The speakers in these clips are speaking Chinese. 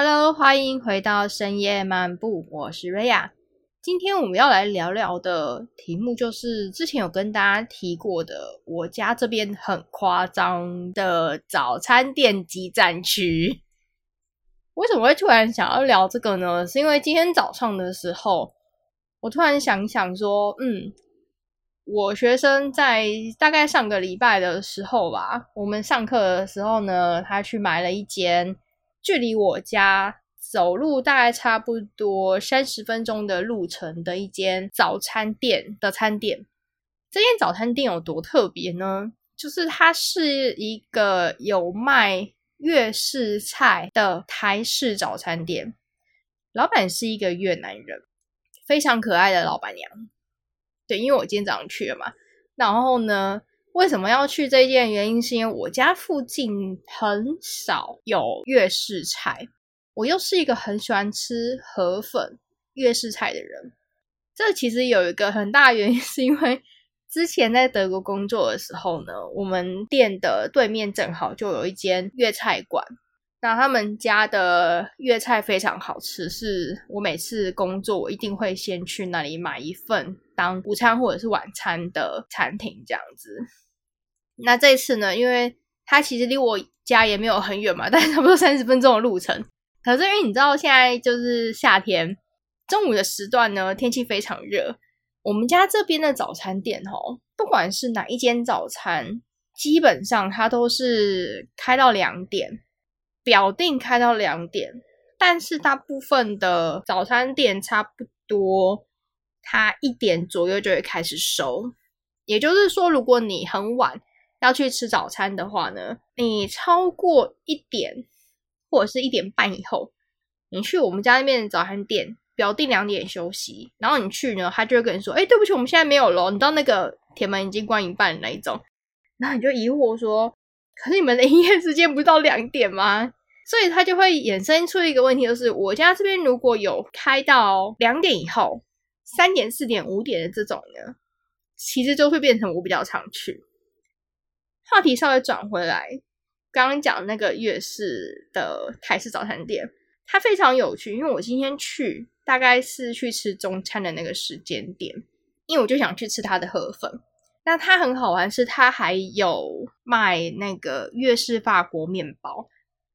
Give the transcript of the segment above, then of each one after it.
Hello，欢迎回到深夜漫步，我是瑞亚。今天我们要来聊聊的题目，就是之前有跟大家提过的，我家这边很夸张的早餐店集站区。为什么会突然想要聊这个呢？是因为今天早上的时候，我突然想想说，嗯，我学生在大概上个礼拜的时候吧，我们上课的时候呢，他去买了一间。距离我家走路大概差不多三十分钟的路程的一间早餐店的餐点。这间早餐店有多特别呢？就是它是一个有卖粤式菜的台式早餐店，老板是一个越南人，非常可爱的老板娘。对，因为我今天早上去了嘛，然后呢？为什么要去这件？原因是因为我家附近很少有粤式菜，我又是一个很喜欢吃河粉粤式菜的人。这其实有一个很大原因，是因为之前在德国工作的时候呢，我们店的对面正好就有一间粤菜馆，那他们家的粤菜非常好吃，是我每次工作我一定会先去那里买一份当午餐或者是晚餐的餐厅这样子。那这次呢？因为它其实离我家也没有很远嘛，但是差不多三十分钟的路程。可是因为你知道现在就是夏天，中午的时段呢，天气非常热。我们家这边的早餐店哦，不管是哪一间早餐，基本上它都是开到两点，表定开到两点。但是大部分的早餐店差不多，它一点左右就会开始收。也就是说，如果你很晚。要去吃早餐的话呢，你超过一点或者是一点半以后，你去我们家那边的早餐店，表定两点休息，然后你去呢，他就会跟你说：“哎，对不起，我们现在没有了。”你到那个铁门已经关一半的那一种，然后你就疑惑说：“可是你们的营业时间不到两点吗？”所以他就会衍生出一个问题，就是我家这边如果有开到两点以后，三点、四点、五点的这种呢，其实就会变成我比较常去。话题稍微转回来，刚刚讲那个粤式的台式早餐店，它非常有趣。因为我今天去，大概是去吃中餐的那个时间点，因为我就想去吃它的河粉。那它很好玩，是它还有卖那个粤式法国面包。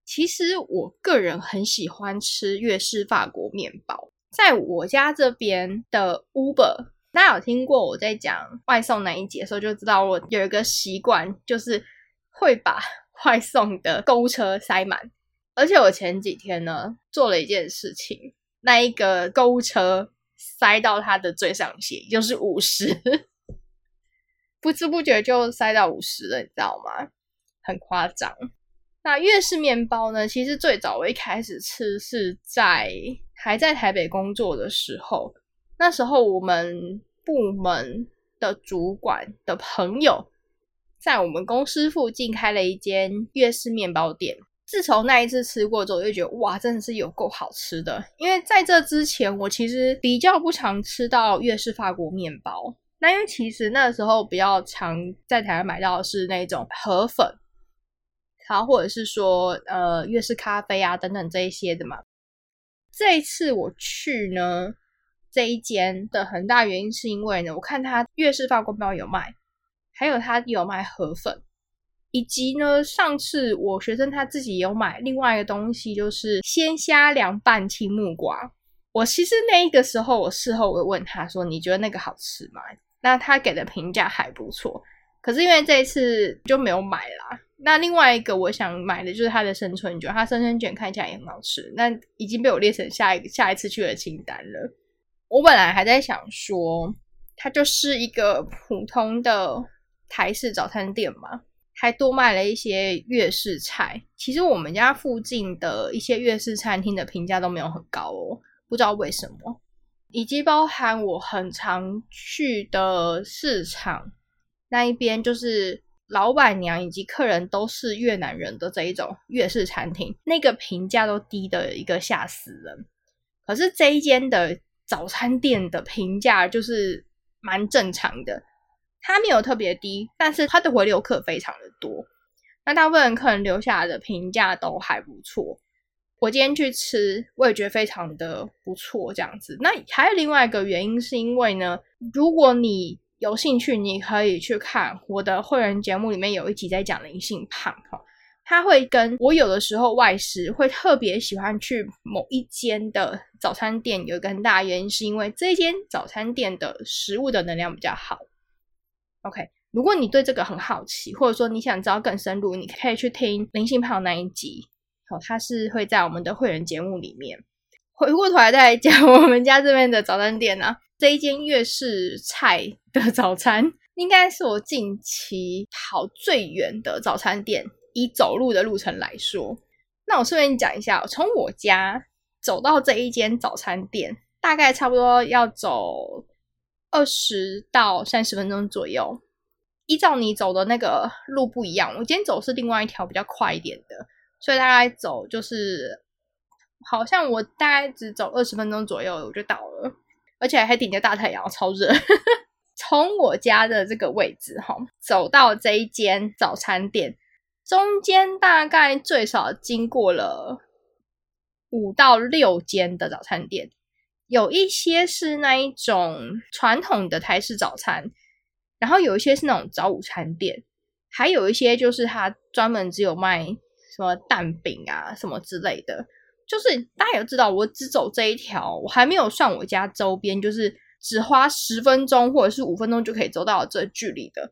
其实我个人很喜欢吃粤式法国面包，在我家这边的 Uber。大家有听过我在讲外送那一节的时候，就知道我有一个习惯，就是会把外送的购物车塞满。而且我前几天呢做了一件事情，那一个购物车塞到它的最上限，就是五十，不知不觉就塞到五十了，你知道吗？很夸张。那粤式面包呢？其实最早我一开始吃是在还在台北工作的时候。那时候我们部门的主管的朋友在我们公司附近开了一间粤式面包店。自从那一次吃过之后，就觉得哇，真的是有够好吃的。因为在这之前，我其实比较不常吃到粤式法国面包。那因为其实那时候比较常在台湾买到的是那种河粉，然后或者是说呃粤式咖啡啊等等这一些的嘛。这一次我去呢。这一间的很大原因是因为呢，我看他粤式发光包有卖，还有他有卖河粉，以及呢，上次我学生他自己有买另外一个东西，就是鲜虾凉拌青木瓜。我其实那一个时候，我事后我问他说：“你觉得那个好吃吗？”那他给的评价还不错。可是因为这一次就没有买啦。那另外一个我想买的就是他的生春卷，他生春卷看起来也很好吃，那已经被我列成下一下一次去的清单了。我本来还在想说，它就是一个普通的台式早餐店嘛，还多卖了一些粤式菜。其实我们家附近的一些粤式餐厅的评价都没有很高哦，不知道为什么。以及包含我很常去的市场那一边，就是老板娘以及客人都是越南人的这一种粤式餐厅，那个评价都低的一个吓死人。可是这一间的。早餐店的评价就是蛮正常的，它没有特别低，但是它的回流客非常的多。那大部分客人留下来的评价都还不错。我今天去吃，我也觉得非常的不错，这样子。那还有另外一个原因，是因为呢，如果你有兴趣，你可以去看我的会员节目，里面有一集在讲灵性胖哈。他会跟我有的时候外食会特别喜欢去某一间的早餐店，有一个很大的原因，是因为这间早餐店的食物的能量比较好。OK，如果你对这个很好奇，或者说你想知道更深入，你可以去听灵性胖那一集。好，它是会在我们的会员节目里面。回过头来再来讲我们家这边的早餐店呢，这一间粤式菜的早餐，应该是我近期跑最远的早餐店。以走路的路程来说，那我顺便讲一下，从我家走到这一间早餐店，大概差不多要走二十到三十分钟左右。依照你走的那个路不一样，我今天走是另外一条比较快一点的。所以大概走就是，好像我大概只走二十分钟左右，我就到了，而且还顶着大太阳，超热。从我家的这个位置哈，走到这一间早餐店，中间大概最少经过了五到六间的早餐店，有一些是那一种传统的台式早餐，然后有一些是那种早午餐店，还有一些就是它专门只有卖。什么蛋饼啊，什么之类的，就是大家也知道，我只走这一条，我还没有算我家周边，就是只花十分钟或者是五分钟就可以走到这距离的，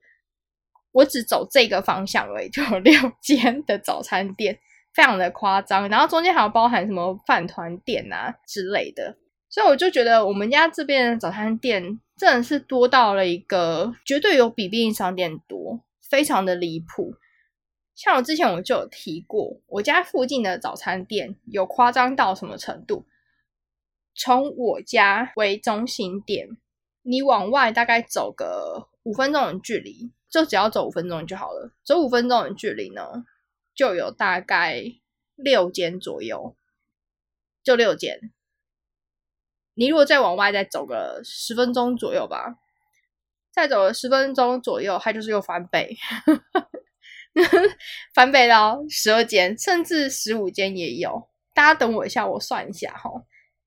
我只走这个方向而已，就有六 间的早餐店，非常的夸张。然后中间还有包含什么饭团店啊之类的，所以我就觉得我们家这边的早餐店真的是多到了一个绝对有比便利商店多，非常的离谱。像我之前我就有提过，我家附近的早餐店有夸张到什么程度？从我家为中心点，你往外大概走个五分钟的距离，就只要走五分钟就好了。走五分钟的距离呢，就有大概六间左右，就六间。你如果再往外再走个十分钟左右吧，再走了十分钟左右，它就是又翻倍。翻倍到十二间，甚至十五间也有。大家等我一下，我算一下哈。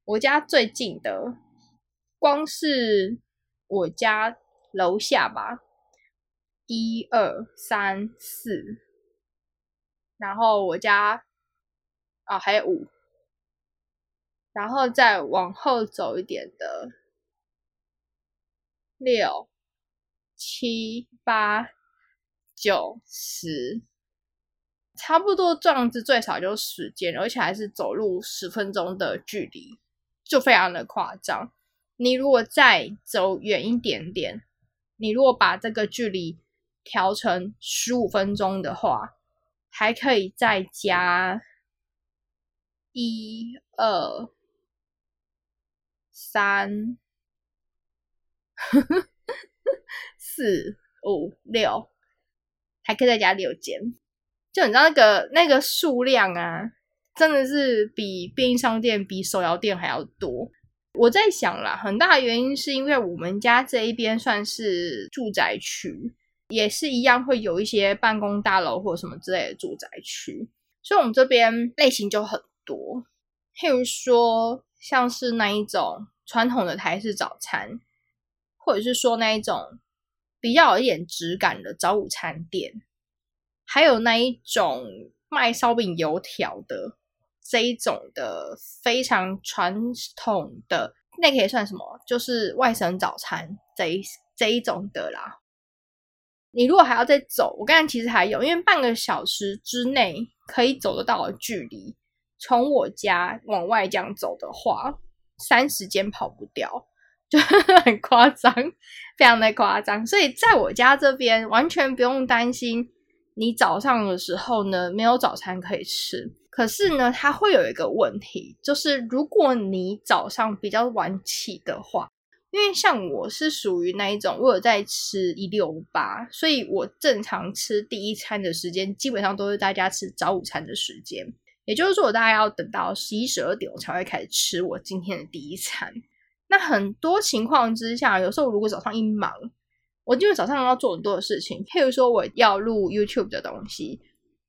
我家最近的，光是我家楼下吧，一二三四，然后我家啊还有五，然后再往后走一点的六七八。九十，差不多这样子，最少就时间，而且还是走路十分钟的距离，就非常的夸张。你如果再走远一点点，你如果把这个距离调成十五分钟的话，还可以再加一二三四五六。还可以再加六间，就你知道那个那个数量啊，真的是比便利商店、比手摇店还要多。我在想啦，很大的原因是因为我们家这一边算是住宅区，也是一样会有一些办公大楼或什么之类的住宅区，所以我们这边类型就很多。譬如说，像是那一种传统的台式早餐，或者是说那一种。比较有一点质感的早午餐店，还有那一种卖烧饼油条的这一种的非常传统的，那可以算什么？就是外省早餐这一这一种的啦。你如果还要再走，我刚才其实还有，因为半个小时之内可以走得到的距离，从我家往外这样走的话，三十间跑不掉。就 很夸张，非常的夸张，所以在我家这边完全不用担心你早上的时候呢没有早餐可以吃。可是呢，它会有一个问题，就是如果你早上比较晚起的话，因为像我是属于那一种，我有在吃一六八，所以我正常吃第一餐的时间基本上都是大家吃早午餐的时间，也就是说我大概要等到十一十二点我才会开始吃我今天的第一餐。那很多情况之下，有时候如果早上一忙，我因为早上要做很多的事情，譬如说我要录 YouTube 的东西，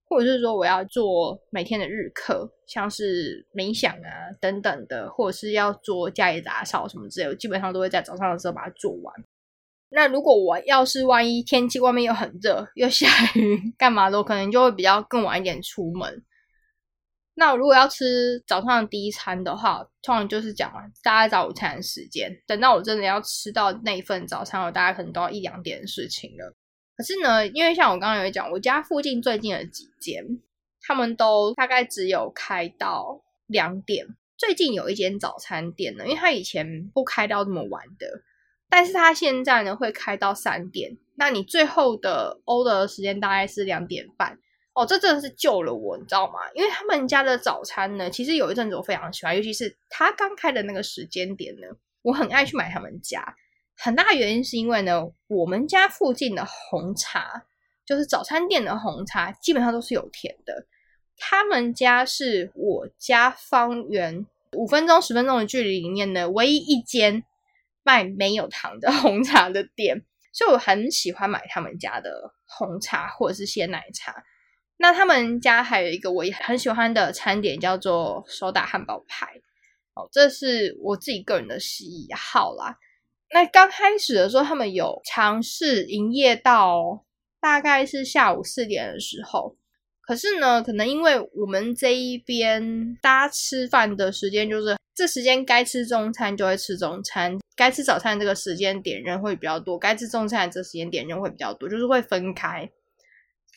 或者是说我要做每天的日课，像是冥想啊等等的，或者是要做家里打扫什么之类我，基本上都会在早上的时候把它做完。那如果我要是万一天气外面又很热又下雨，干嘛的，我可能就会比较更晚一点出门。那如果要吃早上第一餐的话，通常就是讲大概早午餐的时间。等到我真的要吃到那一份早餐，我大概可能都要一两点的事情了。可是呢，因为像我刚刚有讲，我家附近最近的几间，他们都大概只有开到两点。最近有一间早餐店呢，因为他以前不开到这么晚的，但是他现在呢会开到三点。那你最后的 order 的时间大概是两点半。哦，这真的是救了我，你知道吗？因为他们家的早餐呢，其实有一阵子我非常喜欢，尤其是他刚开的那个时间点呢，我很爱去买他们家。很大原因是因为呢，我们家附近的红茶，就是早餐店的红茶，基本上都是有甜的。他们家是我家方圆五分钟、十分钟的距离里面的唯一一间卖没有糖的 红茶的店，所以我很喜欢买他们家的红茶或者是鲜奶茶。那他们家还有一个我也很喜欢的餐点，叫做手打汉堡排。哦，这是我自己个人的喜好啦。那刚开始的时候，他们有尝试营业到大概是下午四点的时候。可是呢，可能因为我们这一边大家吃饭的时间就是这时间该吃中餐就会吃中餐，该吃早餐这个时间点人会比较多，该吃中餐这时间点人会比较多，就是会分开。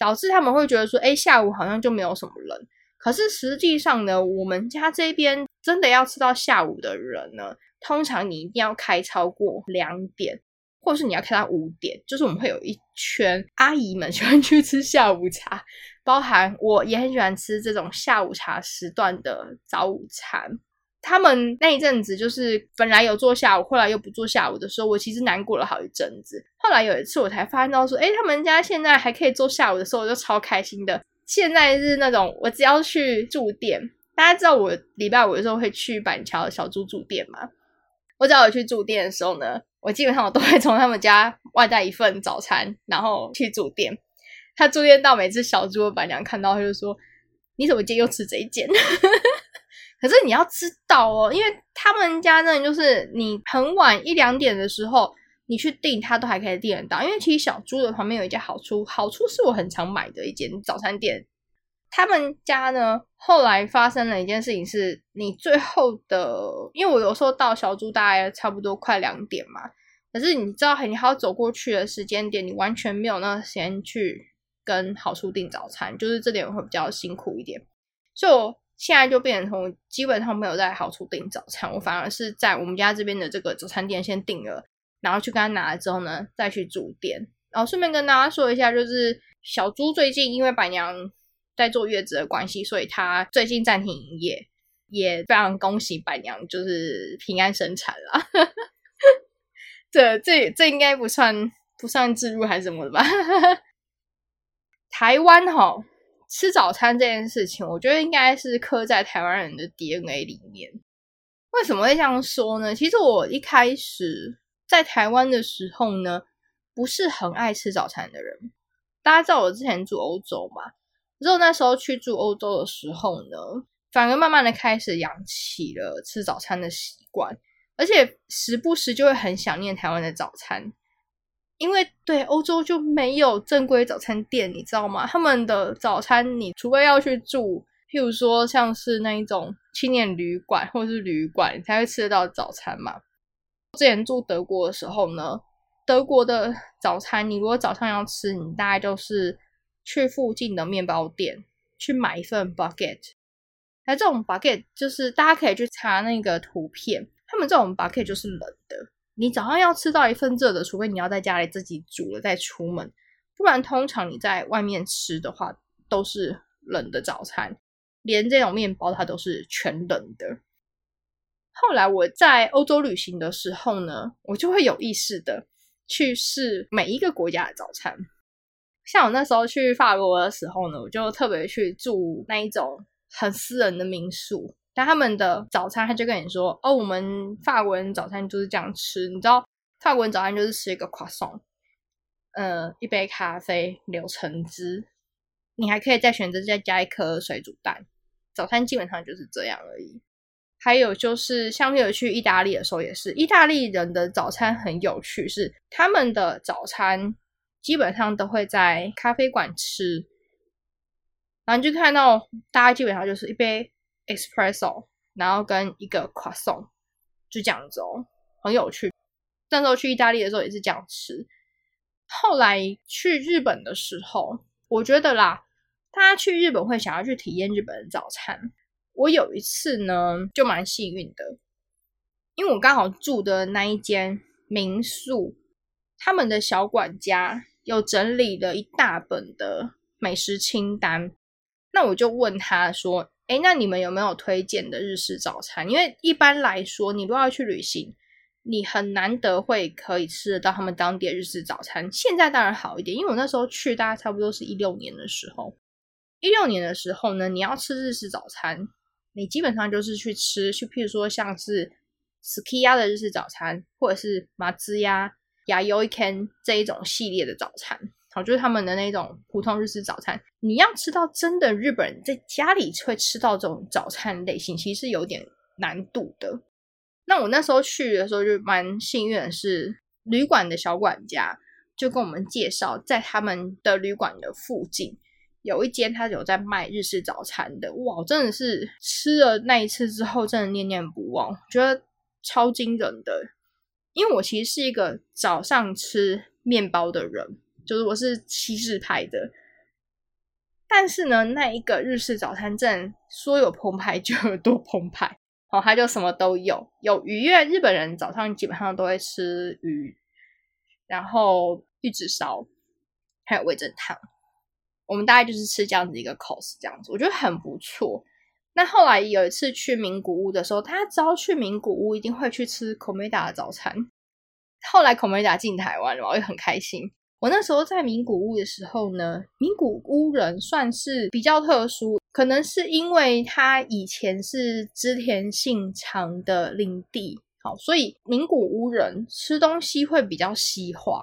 导致他们会觉得说，哎，下午好像就没有什么人。可是实际上呢，我们家这边真的要吃到下午的人呢，通常你一定要开超过两点，或是你要开到五点。就是我们会有一圈阿姨们喜欢去吃下午茶，包含我也很喜欢吃这种下午茶时段的早午餐。他们那一阵子就是本来有做下午，后来又不做下午的时候，我其实难过了好一阵子。后来有一次我才发现到说，哎，他们家现在还可以做下午的时候，我就超开心的。现在是那种我只要去住店，大家知道我礼拜五的时候会去板桥小猪住店吗？我只要有去住店的时候呢，我基本上我都会从他们家外带一份早餐，然后去住店。他住店到每次小猪的板娘看到，他就说：“你怎么今天又吃这一件？” 可是你要知道哦，因为他们家那就是你很晚一两点的时候，你去订，他都还可以订得到。因为其实小猪的旁边有一家好处，好处是我很常买的一间早餐店。他们家呢，后来发生了一件事情，是你最后的，因为我有时候到小猪大概差不多快两点嘛，可是你知道，你还要走过去的时间点，你完全没有那个时间去跟好处订早餐，就是这点会比较辛苦一点，就。现在就变成从基本上没有在好处订早餐，我反而是在我们家这边的这个早餐店先订了，然后去跟他拿了之后呢，再去住店。然后顺便跟大家说一下，就是小猪最近因为板娘在坐月子的关系，所以他最近暂停营业，也非常恭喜板娘就是平安生产了。这这这应该不算不算置入还是什么的吧？台湾哈。吃早餐这件事情，我觉得应该是刻在台湾人的 DNA 里面。为什么会这样说呢？其实我一开始在台湾的时候呢，不是很爱吃早餐的人。大家知道我之前住欧洲嘛？之后那时候去住欧洲的时候呢，反而慢慢的开始养起了吃早餐的习惯，而且时不时就会很想念台湾的早餐。因为对欧洲就没有正规早餐店，你知道吗？他们的早餐，你除非要去住，譬如说像是那一种青年旅馆或者是旅馆，你才会吃得到早餐嘛。之前住德国的时候呢，德国的早餐，你如果早上要吃，你大概就是去附近的面包店去买一份 bucket。那这种 bucket 就是大家可以去查那个图片，他们这种 bucket 就是冷的。你早上要吃到一份热的，除非你要在家里自己煮了再出门，不然通常你在外面吃的话都是冷的早餐，连这种面包它都是全冷的。后来我在欧洲旅行的时候呢，我就会有意识的去试每一个国家的早餐。像我那时候去法国的时候呢，我就特别去住那一种很私人的民宿。但他们的早餐，他就跟你说：“哦，我们法国人早餐就是这样吃。你知道，法国人早餐就是吃一个 croissant，呃，一杯咖啡，柳橙汁，你还可以再选择再加一颗水煮蛋。早餐基本上就是这样而已。还有就是像有去意大利的时候也是，意大利人的早餐很有趣，是他们的早餐基本上都会在咖啡馆吃，然后就看到大家基本上就是一杯 espresso，然后跟一个 croissant，就这样子哦，很有趣。那时候去意大利的时候也是这样吃。后来去日本的时候，我觉得啦，大家去日本会想要去体验日本的早餐。我有一次呢，就蛮幸运的，因为我刚好住的那一间民宿，他们的小管家有整理了一大本的美食清单。那我就问他说：“哎，那你们有没有推荐的日式早餐？因为一般来说，你如果要去旅行，你很难得会可以吃得到他们当地的日式早餐。现在当然好一点，因为我那时候去，大概差不多是一六年的时候。一六年的时候呢，你要吃日式早餐。”你基本上就是去吃，去譬如说像是 Skiya 的日式早餐，或者是马兹呀、亚优一 can 这一种系列的早餐，好，就是他们的那种普通日式早餐。你要吃到真的日本人在家里会吃到这种早餐类型，其实有点难度的。那我那时候去的时候就蛮幸运的是，旅馆的小管家就跟我们介绍，在他们的旅馆的附近。有一间他有在卖日式早餐的，哇，真的是吃了那一次之后，真的念念不忘，觉得超惊人的。因为我其实是一个早上吃面包的人，就是我是西式派的。但是呢，那一个日式早餐真说有澎湃就有多澎湃，哦，它就什么都有，有鱼，因为日本人早上基本上都会吃鱼，然后玉子烧，还有味噌汤。我们大概就是吃这样子一个 cos 这样子，我觉得很不错。那后来有一次去名古屋的时候，大家知道去名古屋一定会去吃 Komeda 的早餐。后来 Komeda 进台湾了，我也很开心。我那时候在名古屋的时候呢，名古屋人算是比较特殊，可能是因为他以前是织田信长的领地，好，所以名古屋人吃东西会比较西化。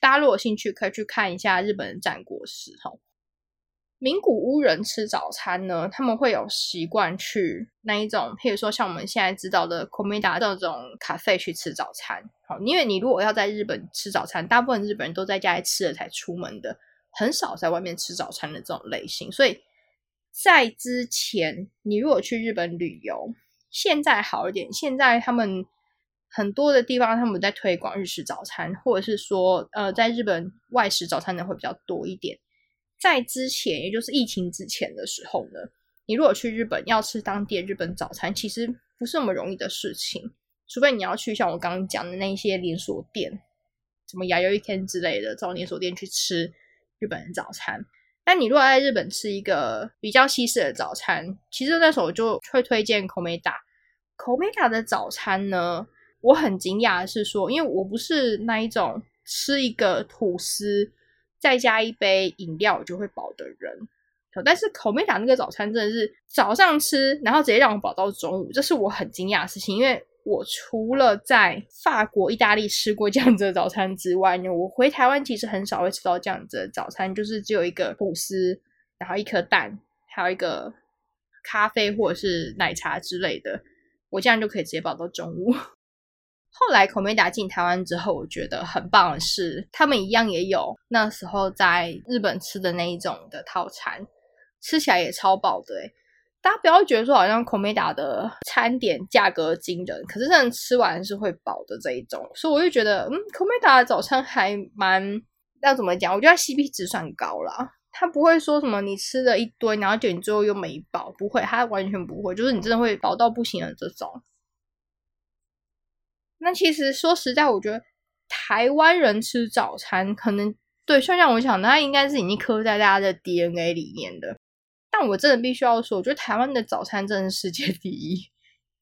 大家如果有兴趣，可以去看一下日本的战国史，哈。名古屋人吃早餐呢，他们会有习惯去那一种，譬如说像我们现在知道的 Komida 这种咖啡去吃早餐。好，因为你如果要在日本吃早餐，大部分日本人都在家里吃了才出门的，很少在外面吃早餐的这种类型。所以在之前，你如果去日本旅游，现在好一点，现在他们很多的地方他们在推广日式早餐，或者是说，呃，在日本外食早餐的会比较多一点。在之前，也就是疫情之前的时候呢，你如果去日本要吃当地的日本早餐，其实不是那么容易的事情。除非你要去像我刚刚讲的那些连锁店，什么亚优一天之类的这种连锁店去吃日本的早餐。但你如果在日本吃一个比较西式的早餐，其实那时候我就会推荐 Komeda。Komeda 的早餐呢，我很惊讶的是说，因为我不是那一种吃一个吐司。再加一杯饮料就会饱的人，但是口美达那个早餐真的是早上吃，然后直接让我饱到中午，这是我很惊讶的事情。因为我除了在法国、意大利吃过这样子的早餐之外呢，我回台湾其实很少会吃到这样子的早餐，就是只有一个吐司，然后一颗蛋，还有一个咖啡或者是奶茶之类的，我这样就可以直接饱到中午。后来口美达进台湾之后，我觉得很棒的是，他们一样也有那时候在日本吃的那一种的套餐，吃起来也超饱的大家不要觉得说好像口美达的餐点价格惊人，可是真的吃完是会饱的这一种，所以我就觉得，嗯，口美达的早餐还蛮要怎么讲？我觉得 CP 值算高啦，它不会说什么你吃了一堆，然后就你最后又没饱，不会，它完全不会，就是你真的会饱到不行的这种。那其实说实在，我觉得台湾人吃早餐，可能对，像像我想，那应该是已经刻在大家的 DNA 里面的。但我真的必须要说，我觉得台湾的早餐真的是世界第一，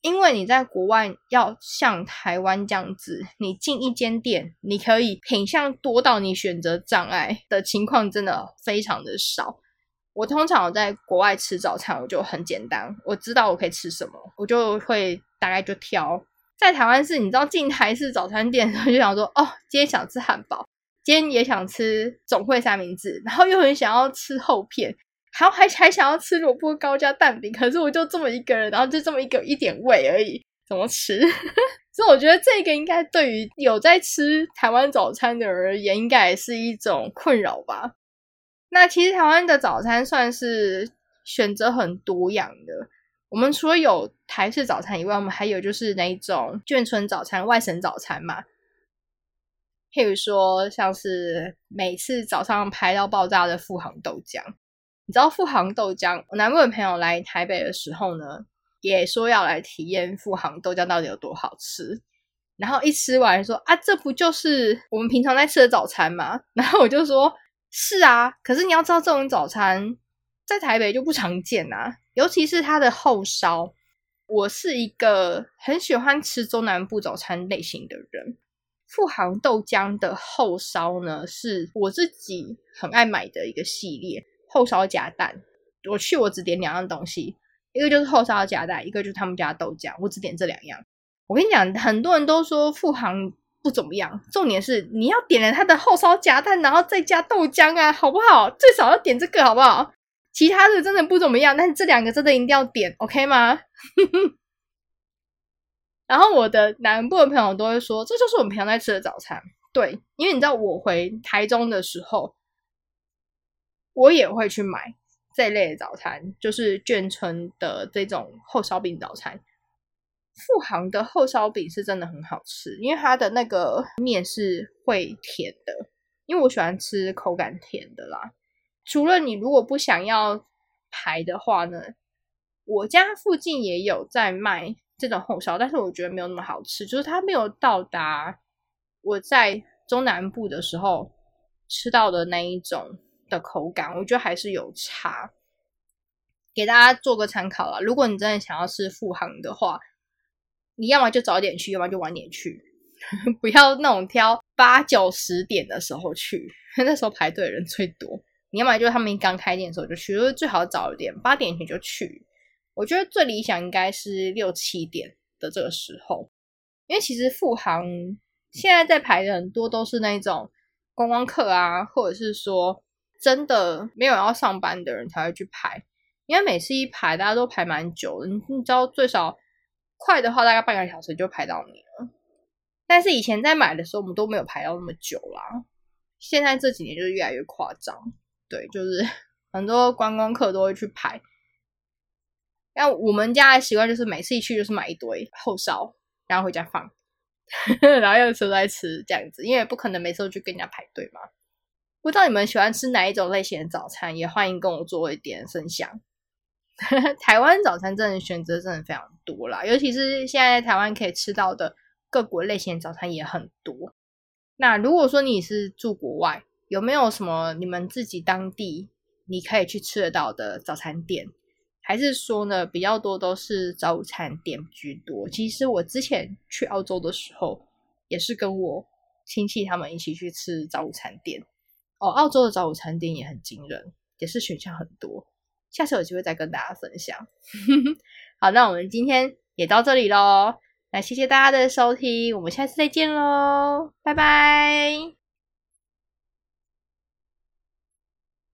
因为你在国外要像台湾这样子，你进一间店，你可以品相多到你选择障碍的情况，真的非常的少。我通常我在国外吃早餐，我就很简单，我知道我可以吃什么，我就会大概就挑。在台湾是，你知道进台式早餐店的时候就想说，哦，今天想吃汉堡，今天也想吃总会三明治，然后又很想要吃厚片，然后还还想要吃萝卜糕加蛋饼，可是我就这么一个人，然后就这么一个一点胃而已，怎么吃？所以我觉得这个应该对于有在吃台湾早餐的人而言，应该也是一种困扰吧。那其实台湾的早餐算是选择很多样的。我们除了有台式早餐以外，我们还有就是那一种眷村早餐、外省早餐嘛。譬如说，像是每次早上排到爆炸的富航豆浆，你知道富航豆浆？我南部的朋友来台北的时候呢，也说要来体验富航豆浆到底有多好吃。然后一吃完说啊，这不就是我们平常在吃的早餐吗？然后我就说，是啊，可是你要知道，这种早餐在台北就不常见啊。尤其是它的后烧，我是一个很喜欢吃中南部早餐类型的人。富航豆浆的后烧呢，是我自己很爱买的一个系列。后烧夹蛋，我去我只点两样东西，一个就是后烧夹蛋，一个就是他们家豆浆，我只点这两样。我跟你讲，很多人都说富航不怎么样，重点是你要点了它的后烧夹蛋，然后再加豆浆啊，好不好？最少要点这个，好不好？其他的真的不怎么样，但是这两个真的一定要点，OK 吗？然后我的南部的朋友都会说，这就是我们平常在吃的早餐。对，因为你知道我回台中的时候，我也会去买这类的早餐，就是眷村的这种厚烧饼早餐。富航的厚烧饼是真的很好吃，因为它的那个面是会甜的，因为我喜欢吃口感甜的啦。除了你如果不想要排的话呢，我家附近也有在卖这种红烧，但是我觉得没有那么好吃，就是它没有到达我在中南部的时候吃到的那一种的口感，我觉得还是有差。给大家做个参考啦，如果你真的想要吃富航的话，你要么就早点去，要么就晚点去，不要那种挑八九十点的时候去，那时候排队人最多。你要么就是他们刚开店的时候就去，就是最好早一点，八点前就去。我觉得最理想应该是六七点的这个时候，因为其实富航现在在排的很多都是那种观光客啊，或者是说真的没有要上班的人才会去排，因为每次一排大家都排蛮久的，你知道最少快的话大概半个小时就排到你了。但是以前在买的时候我们都没有排到那么久啦，现在这几年就是越来越夸张。对，就是 很多观光客都会去排。那我们家的习惯就是每次一去就是买一堆后烧，然后回家放，然后用车来吃这样子，因为不可能每次都去跟人家排队嘛。不知道你们喜欢吃哪一种类型的早餐，也欢迎跟我做一点分享。台湾早餐真的选择真的非常多啦，尤其是现在台湾可以吃到的各国类型的早餐也很多。那如果说你是住国外，有没有什么你们自己当地你可以去吃得到的早餐店？还是说呢，比较多都是早午餐店居多？其实我之前去澳洲的时候，也是跟我亲戚他们一起去吃早午餐店。哦，澳洲的早午餐店也很惊人，也是选项很多。下次有机会再跟大家分享。好，那我们今天也到这里喽。那谢谢大家的收听，我们下次再见喽，拜拜。